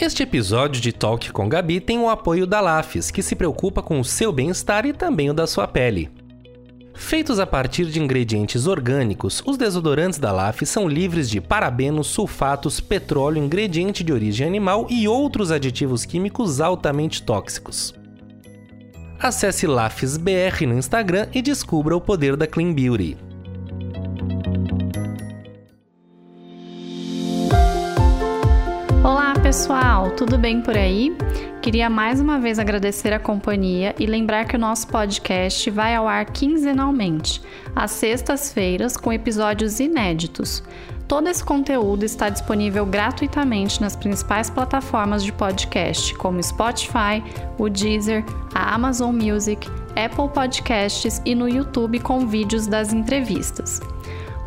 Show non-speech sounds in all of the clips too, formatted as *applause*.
Este episódio de Talk com Gabi tem o apoio da Lafes, que se preocupa com o seu bem-estar e também o da sua pele. Feitos a partir de ingredientes orgânicos, os desodorantes da LAF são livres de parabenos, sulfatos, petróleo, ingrediente de origem animal e outros aditivos químicos altamente tóxicos. Acesse LAFESBR no Instagram e descubra o poder da Clean Beauty. Pessoal, tudo bem por aí? Queria mais uma vez agradecer a companhia e lembrar que o nosso podcast vai ao ar quinzenalmente, às sextas-feiras, com episódios inéditos. Todo esse conteúdo está disponível gratuitamente nas principais plataformas de podcast, como Spotify, o Deezer, a Amazon Music, Apple Podcasts e no YouTube com vídeos das entrevistas.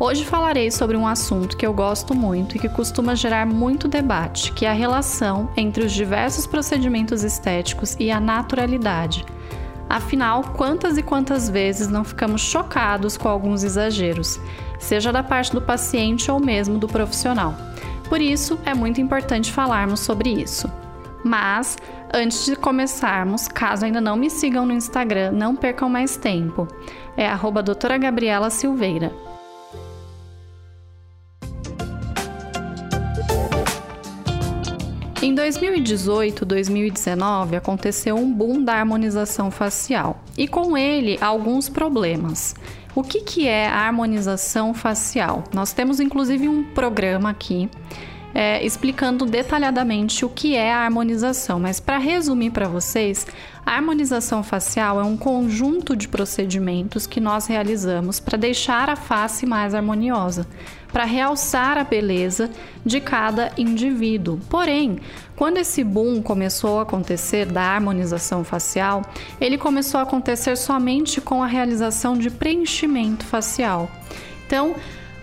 Hoje falarei sobre um assunto que eu gosto muito e que costuma gerar muito debate, que é a relação entre os diversos procedimentos estéticos e a naturalidade. Afinal, quantas e quantas vezes não ficamos chocados com alguns exageros, seja da parte do paciente ou mesmo do profissional? Por isso, é muito importante falarmos sobre isso. Mas, antes de começarmos, caso ainda não me sigam no Instagram, não percam mais tempo. É doutora Gabriela Silveira. Em 2018, 2019 aconteceu um boom da harmonização facial e com ele alguns problemas. O que, que é a harmonização facial? Nós temos inclusive um programa aqui é, explicando detalhadamente o que é a harmonização, mas para resumir para vocês, a harmonização facial é um conjunto de procedimentos que nós realizamos para deixar a face mais harmoniosa, para realçar a beleza de cada indivíduo. Porém, quando esse boom começou a acontecer da harmonização facial, ele começou a acontecer somente com a realização de preenchimento facial. Então,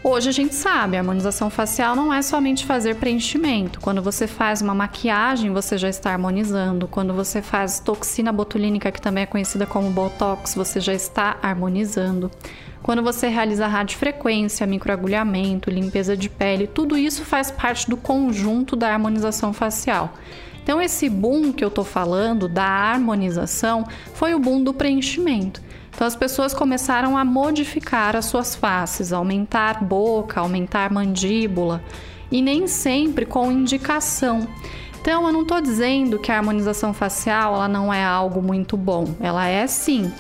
Hoje a gente sabe, a harmonização facial não é somente fazer preenchimento. Quando você faz uma maquiagem, você já está harmonizando. Quando você faz toxina botulínica, que também é conhecida como botox, você já está harmonizando. Quando você realiza radiofrequência, microagulhamento, limpeza de pele, tudo isso faz parte do conjunto da harmonização facial. Então, esse boom que eu tô falando da harmonização foi o boom do preenchimento. Então as pessoas começaram a modificar as suas faces, aumentar boca, aumentar mandíbula e nem sempre com indicação. Então eu não estou dizendo que a harmonização facial ela não é algo muito bom, ela é sim.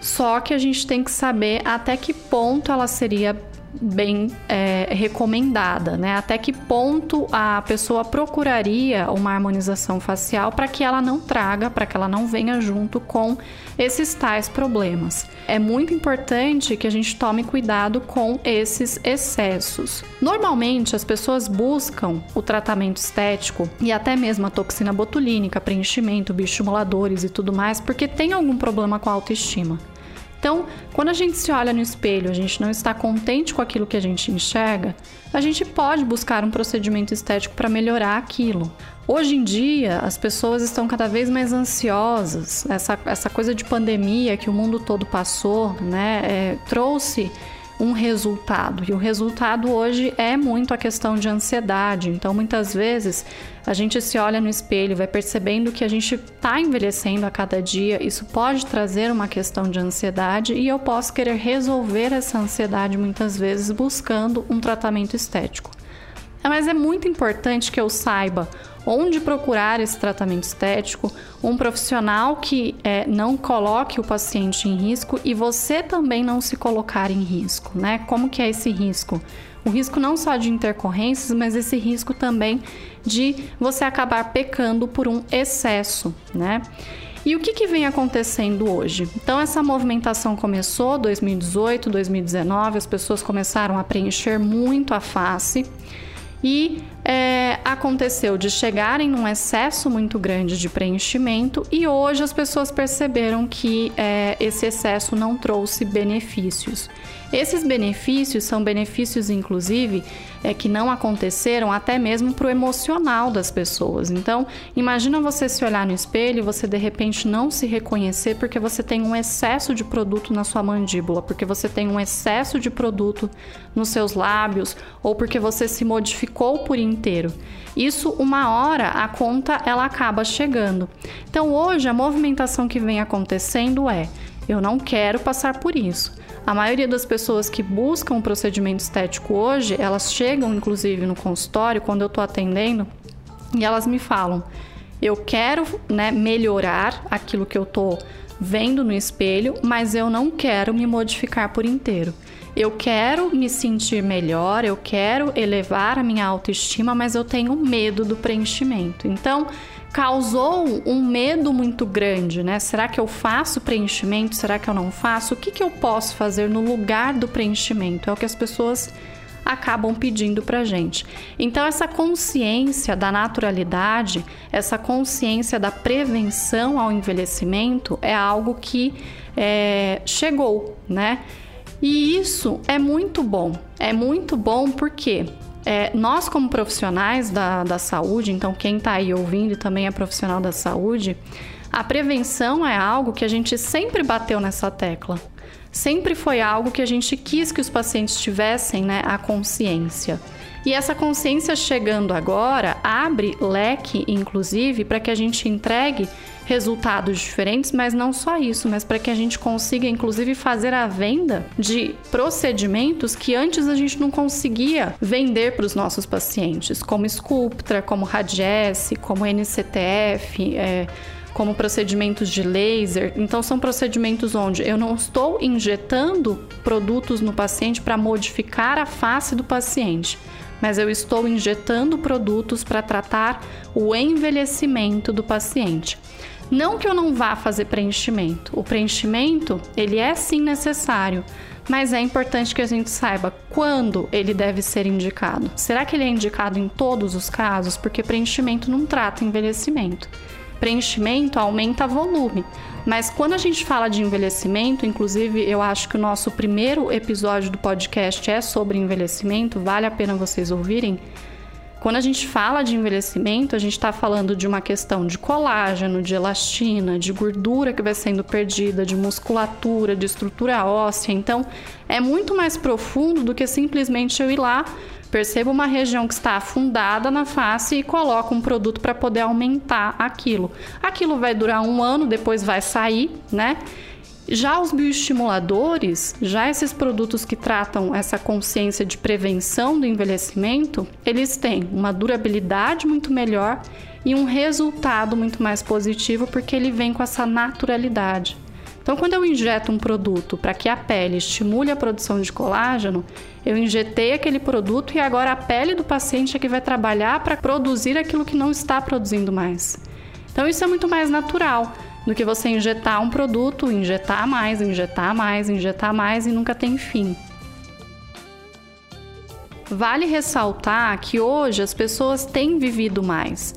Só que a gente tem que saber até que ponto ela seria bem é, recomendada, né? Até que ponto a pessoa procuraria uma harmonização facial para que ela não traga, para que ela não venha junto com esses tais problemas. É muito importante que a gente tome cuidado com esses excessos. Normalmente as pessoas buscam o tratamento estético e até mesmo a toxina botulínica, preenchimento, bioestimuladores e tudo mais, porque tem algum problema com a autoestima. Então, quando a gente se olha no espelho, a gente não está contente com aquilo que a gente enxerga, a gente pode buscar um procedimento estético para melhorar aquilo. Hoje em dia, as pessoas estão cada vez mais ansiosas. Essa, essa coisa de pandemia que o mundo todo passou, né, é, trouxe um resultado. E o resultado hoje é muito a questão de ansiedade. Então, muitas vezes, a gente se olha no espelho, vai percebendo que a gente está envelhecendo a cada dia. Isso pode trazer uma questão de ansiedade e eu posso querer resolver essa ansiedade muitas vezes buscando um tratamento estético. Mas é muito importante que eu saiba onde procurar esse tratamento estético, um profissional que é, não coloque o paciente em risco e você também não se colocar em risco, né? Como que é esse risco? O risco não só de intercorrências, mas esse risco também de você acabar pecando por um excesso, né? E o que, que vem acontecendo hoje? Então, essa movimentação começou 2018, 2019, as pessoas começaram a preencher muito a face e é, aconteceu de chegarem num excesso muito grande de preenchimento e hoje as pessoas perceberam que é, esse excesso não trouxe benefícios. Esses benefícios são benefícios, inclusive, é, que não aconteceram até mesmo para o emocional das pessoas. Então, imagina você se olhar no espelho e você de repente não se reconhecer porque você tem um excesso de produto na sua mandíbula, porque você tem um excesso de produto nos seus lábios ou porque você se modificou por inteiro. Isso uma hora a conta ela acaba chegando. Então, hoje a movimentação que vem acontecendo é: eu não quero passar por isso. A maioria das pessoas que buscam um procedimento estético hoje, elas chegam inclusive no consultório quando eu estou atendendo e elas me falam: eu quero né, melhorar aquilo que eu estou vendo no espelho, mas eu não quero me modificar por inteiro. Eu quero me sentir melhor, eu quero elevar a minha autoestima, mas eu tenho medo do preenchimento. Então, causou um medo muito grande, né? Será que eu faço preenchimento? Será que eu não faço? O que, que eu posso fazer no lugar do preenchimento? É o que as pessoas acabam pedindo para gente. Então, essa consciência da naturalidade, essa consciência da prevenção ao envelhecimento é algo que é, chegou, né? E isso é muito bom. É muito bom porque é, nós, como profissionais da, da saúde, então quem está aí ouvindo e também é profissional da saúde, a prevenção é algo que a gente sempre bateu nessa tecla. Sempre foi algo que a gente quis que os pacientes tivessem né, a consciência. E essa consciência chegando agora abre leque, inclusive, para que a gente entregue resultados diferentes, mas não só isso, mas para que a gente consiga, inclusive, fazer a venda de procedimentos que antes a gente não conseguia vender para os nossos pacientes, como Sculptra, como Radiesse, como NCTF. É, como procedimentos de laser. Então, são procedimentos onde eu não estou injetando produtos no paciente para modificar a face do paciente, mas eu estou injetando produtos para tratar o envelhecimento do paciente. Não que eu não vá fazer preenchimento. O preenchimento, ele é sim necessário, mas é importante que a gente saiba quando ele deve ser indicado. Será que ele é indicado em todos os casos? Porque preenchimento não trata envelhecimento. Preenchimento aumenta volume, mas quando a gente fala de envelhecimento, inclusive eu acho que o nosso primeiro episódio do podcast é sobre envelhecimento, vale a pena vocês ouvirem. Quando a gente fala de envelhecimento, a gente está falando de uma questão de colágeno, de elastina, de gordura que vai sendo perdida, de musculatura, de estrutura óssea. Então, é muito mais profundo do que simplesmente eu ir lá Perceba uma região que está afundada na face e coloca um produto para poder aumentar aquilo. Aquilo vai durar um ano, depois vai sair, né? Já os bioestimuladores, já esses produtos que tratam essa consciência de prevenção do envelhecimento, eles têm uma durabilidade muito melhor e um resultado muito mais positivo porque ele vem com essa naturalidade. Então, quando eu injeto um produto para que a pele estimule a produção de colágeno, eu injetei aquele produto e agora a pele do paciente é que vai trabalhar para produzir aquilo que não está produzindo mais. Então, isso é muito mais natural do que você injetar um produto, injetar mais, injetar mais, injetar mais e nunca tem fim. Vale ressaltar que hoje as pessoas têm vivido mais.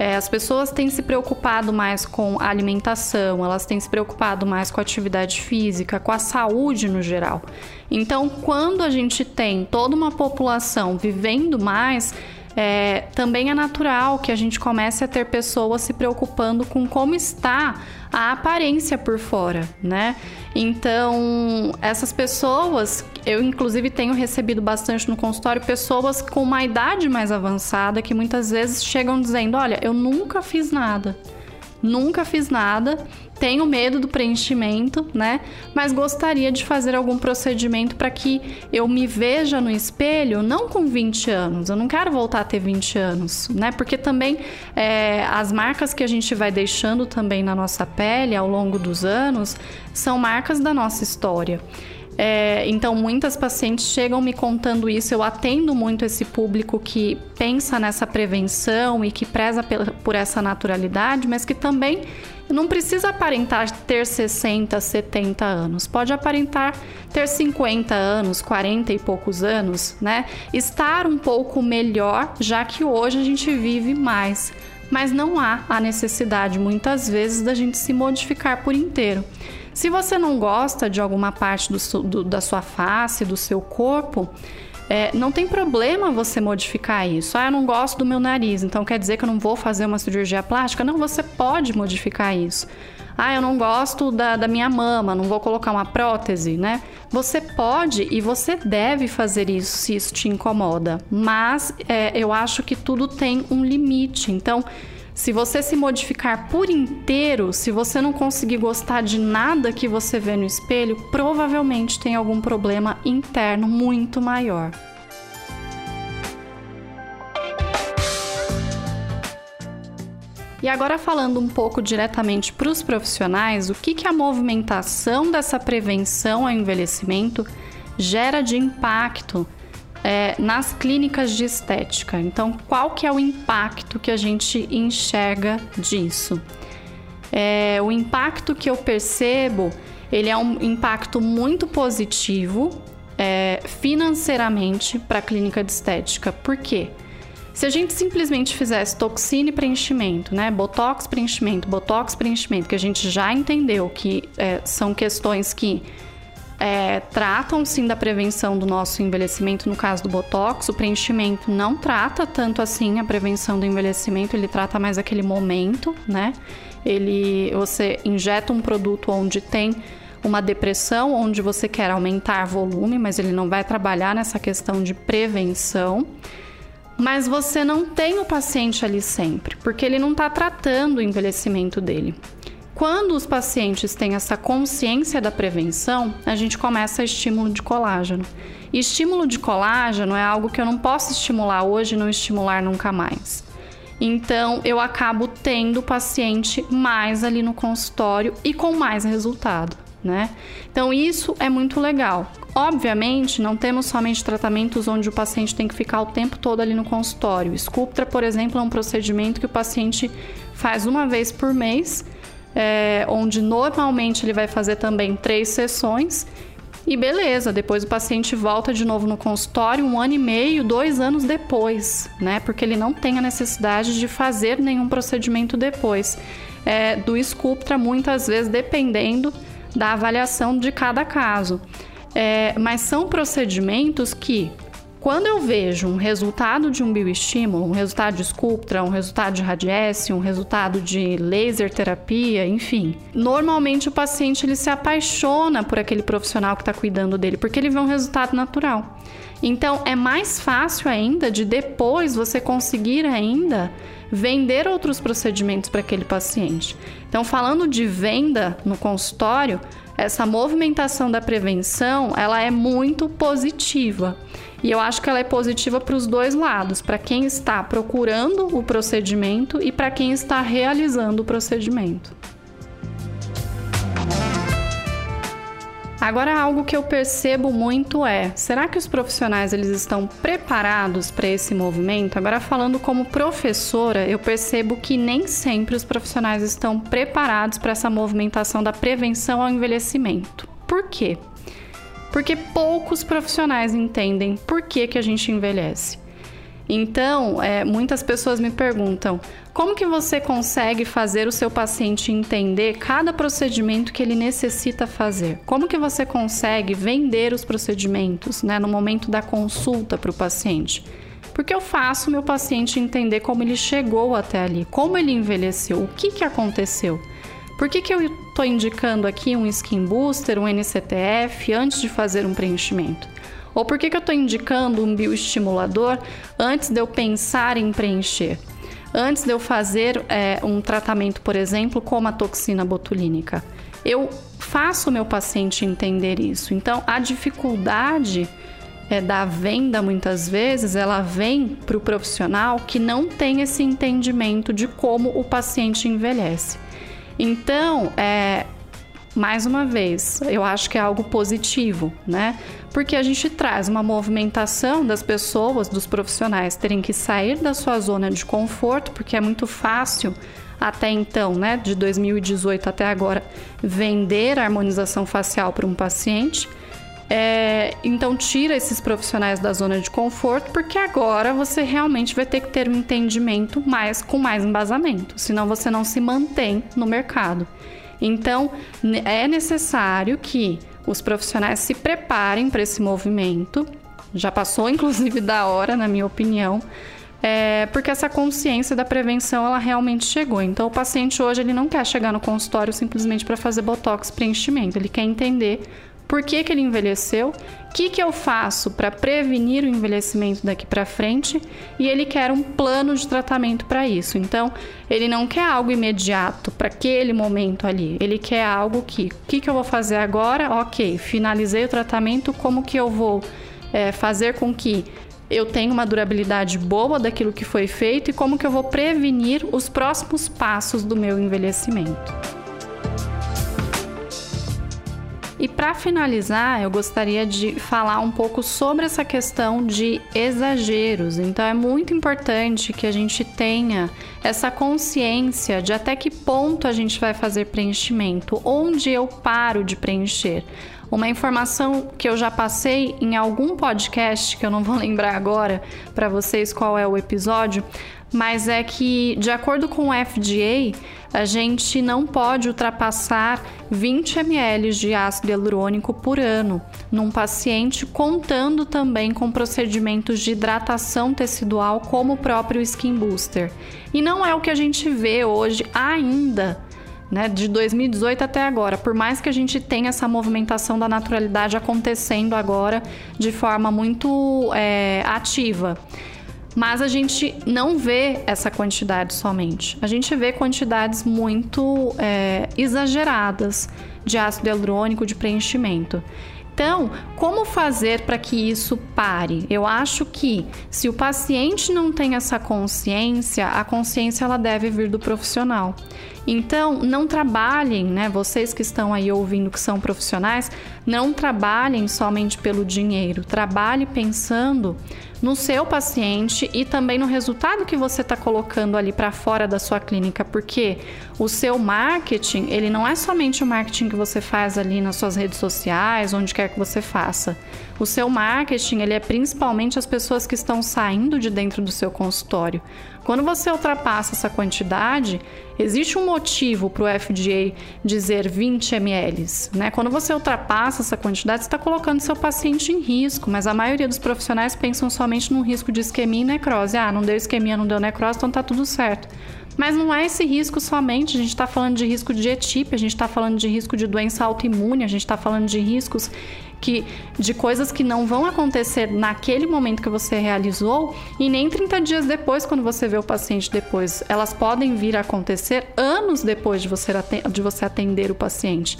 É, as pessoas têm se preocupado mais com a alimentação, elas têm se preocupado mais com a atividade física, com a saúde no geral. Então, quando a gente tem toda uma população vivendo mais, é, também é natural que a gente comece a ter pessoas se preocupando com como está a aparência por fora, né? Então, essas pessoas, eu inclusive tenho recebido bastante no consultório pessoas com uma idade mais avançada que muitas vezes chegam dizendo: Olha, eu nunca fiz nada nunca fiz nada, tenho medo do preenchimento, né? Mas gostaria de fazer algum procedimento para que eu me veja no espelho, não com 20 anos, eu não quero voltar a ter 20 anos, né? Porque também é, as marcas que a gente vai deixando também na nossa pele ao longo dos anos são marcas da nossa história. É, então, muitas pacientes chegam me contando isso. Eu atendo muito esse público que pensa nessa prevenção e que preza por essa naturalidade, mas que também não precisa aparentar ter 60, 70 anos. Pode aparentar ter 50 anos, 40 e poucos anos, né? Estar um pouco melhor, já que hoje a gente vive mais. Mas não há a necessidade, muitas vezes, da gente se modificar por inteiro. Se você não gosta de alguma parte do, do, da sua face, do seu corpo, é, não tem problema você modificar isso. Ah, eu não gosto do meu nariz, então quer dizer que eu não vou fazer uma cirurgia plástica? Não, você pode modificar isso. Ah, eu não gosto da, da minha mama, não vou colocar uma prótese, né? Você pode e você deve fazer isso se isso te incomoda, mas é, eu acho que tudo tem um limite. Então, se você se modificar por inteiro, se você não conseguir gostar de nada que você vê no espelho, provavelmente tem algum problema interno muito maior. E agora falando um pouco diretamente para os profissionais, o que, que a movimentação dessa prevenção ao envelhecimento gera de impacto é, nas clínicas de estética. Então, qual que é o impacto que a gente enxerga disso? É, o impacto que eu percebo, ele é um impacto muito positivo é, financeiramente para a clínica de estética. Por quê? Se a gente simplesmente fizesse toxina e preenchimento, né? Botox preenchimento, botox preenchimento, que a gente já entendeu que é, são questões que é, tratam sim da prevenção do nosso envelhecimento, no caso do Botox. O preenchimento não trata tanto assim a prevenção do envelhecimento, ele trata mais aquele momento, né? Ele, você injeta um produto onde tem uma depressão, onde você quer aumentar volume, mas ele não vai trabalhar nessa questão de prevenção. Mas você não tem o paciente ali sempre, porque ele não está tratando o envelhecimento dele. Quando os pacientes têm essa consciência da prevenção, a gente começa a estímulo de colágeno. E estímulo de colágeno é algo que eu não posso estimular hoje e não estimular nunca mais. Então, eu acabo tendo o paciente mais ali no consultório e com mais resultado, né? Então, isso é muito legal. Obviamente, não temos somente tratamentos onde o paciente tem que ficar o tempo todo ali no consultório. Sculptra, por exemplo, é um procedimento que o paciente faz uma vez por mês é, onde normalmente ele vai fazer também três sessões. E beleza, depois o paciente volta de novo no consultório um ano e meio, dois anos depois, né? Porque ele não tem a necessidade de fazer nenhum procedimento depois. É, do Sculptra, muitas vezes dependendo da avaliação de cada caso. É, mas são procedimentos que quando eu vejo um resultado de um bioestímulo, um resultado de Sculptra, um resultado de radiesse, um resultado de laser terapia, enfim, normalmente o paciente ele se apaixona por aquele profissional que está cuidando dele, porque ele vê um resultado natural. Então é mais fácil ainda de depois você conseguir ainda vender outros procedimentos para aquele paciente. Então, falando de venda no consultório, essa movimentação da prevenção ela é muito positiva. E eu acho que ela é positiva para os dois lados, para quem está procurando o procedimento e para quem está realizando o procedimento. Agora algo que eu percebo muito é, será que os profissionais eles estão preparados para esse movimento? Agora falando como professora, eu percebo que nem sempre os profissionais estão preparados para essa movimentação da prevenção ao envelhecimento. Por quê? porque poucos profissionais entendem por que, que a gente envelhece. Então, é, muitas pessoas me perguntam como que você consegue fazer o seu paciente entender cada procedimento que ele necessita fazer? Como que você consegue vender os procedimentos né, no momento da consulta para o paciente? Porque eu faço o meu paciente entender como ele chegou até ali, como ele envelheceu, o que, que aconteceu. Por que, que eu estou indicando aqui um skin booster, um NCTF, antes de fazer um preenchimento? Ou por que, que eu estou indicando um bioestimulador antes de eu pensar em preencher? Antes de eu fazer é, um tratamento, por exemplo, como a toxina botulínica? Eu faço o meu paciente entender isso. Então, a dificuldade é, da venda, muitas vezes, ela vem para o profissional que não tem esse entendimento de como o paciente envelhece. Então, é, mais uma vez, eu acho que é algo positivo, né? Porque a gente traz uma movimentação das pessoas, dos profissionais terem que sair da sua zona de conforto, porque é muito fácil até então, né, de 2018 até agora, vender a harmonização facial para um paciente. É, então tira esses profissionais da zona de conforto, porque agora você realmente vai ter que ter um entendimento mais com mais embasamento, senão você não se mantém no mercado. Então é necessário que os profissionais se preparem para esse movimento. Já passou, *laughs* inclusive, da hora, na minha opinião. É, porque essa consciência da prevenção ela realmente chegou. Então o paciente hoje ele não quer chegar no consultório simplesmente para fazer botox preenchimento, ele quer entender por que, que ele envelheceu, o que, que eu faço para prevenir o envelhecimento daqui para frente e ele quer um plano de tratamento para isso. Então, ele não quer algo imediato para aquele momento ali, ele quer algo que, o que, que eu vou fazer agora? Ok, finalizei o tratamento, como que eu vou é, fazer com que eu tenha uma durabilidade boa daquilo que foi feito e como que eu vou prevenir os próximos passos do meu envelhecimento. E para finalizar, eu gostaria de falar um pouco sobre essa questão de exageros. Então é muito importante que a gente tenha essa consciência de até que ponto a gente vai fazer preenchimento, onde eu paro de preencher. Uma informação que eu já passei em algum podcast, que eu não vou *laughs* lembrar agora para vocês qual é o episódio, mas é que, de acordo com o FDA, a gente não pode ultrapassar 20 ml de ácido hialurônico por ano num paciente, contando também com procedimentos de hidratação tecidual, como o próprio Skin Booster. E não é o que a gente vê hoje ainda. Né, de 2018 até agora, por mais que a gente tenha essa movimentação da naturalidade acontecendo agora de forma muito é, ativa. Mas a gente não vê essa quantidade somente. A gente vê quantidades muito é, exageradas de ácido hialurônico de preenchimento. Então, como fazer para que isso pare? Eu acho que se o paciente não tem essa consciência, a consciência ela deve vir do profissional. Então, não trabalhem, né? Vocês que estão aí ouvindo que são profissionais, não trabalhem somente pelo dinheiro. Trabalhe pensando no seu paciente e também no resultado que você está colocando ali para fora da sua clínica, porque o seu marketing, ele não é somente o marketing que você faz ali nas suas redes sociais, onde quer que você faça. O seu marketing, ele é principalmente as pessoas que estão saindo de dentro do seu consultório. Quando você ultrapassa essa quantidade, existe um motivo para o FDA dizer 20 ml. Né? Quando você ultrapassa essa quantidade, você está colocando seu paciente em risco, mas a maioria dos profissionais pensam somente no risco de isquemia e necrose. Ah, não deu isquemia, não deu necrose, então tá tudo certo. Mas não é esse risco somente, a gente está falando de risco de etip, a gente está falando de risco de doença autoimune, a gente está falando de riscos que de coisas que não vão acontecer naquele momento que você realizou e nem 30 dias depois, quando você vê o paciente depois. Elas podem vir a acontecer anos depois de você, de você atender o paciente.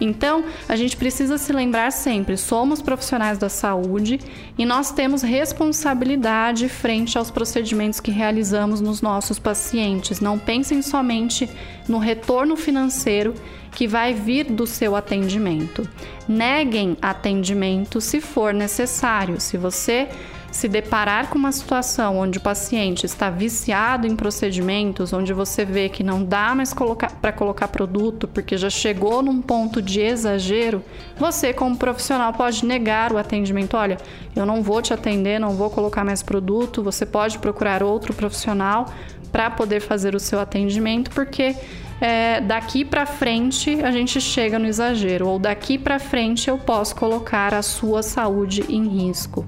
Então, a gente precisa se lembrar sempre: somos profissionais da saúde e nós temos responsabilidade frente aos procedimentos que realizamos nos nossos pacientes. Não pensem somente no retorno financeiro que vai vir do seu atendimento. Neguem atendimento se for necessário. Se você se deparar com uma situação onde o paciente está viciado em procedimentos, onde você vê que não dá mais para colocar produto porque já chegou num ponto de exagero, você, como profissional, pode negar o atendimento. Olha, eu não vou te atender, não vou colocar mais produto, você pode procurar outro profissional para poder fazer o seu atendimento, porque é, daqui para frente a gente chega no exagero, ou daqui para frente eu posso colocar a sua saúde em risco.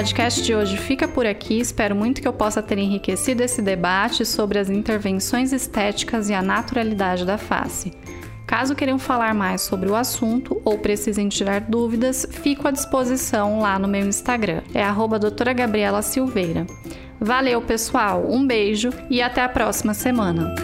Podcast de hoje fica por aqui. Espero muito que eu possa ter enriquecido esse debate sobre as intervenções estéticas e a naturalidade da face. Caso queiram falar mais sobre o assunto ou precisem tirar dúvidas, fico à disposição lá no meu Instagram. É arroba doutora Gabriela Silveira. Valeu, pessoal! Um beijo e até a próxima semana!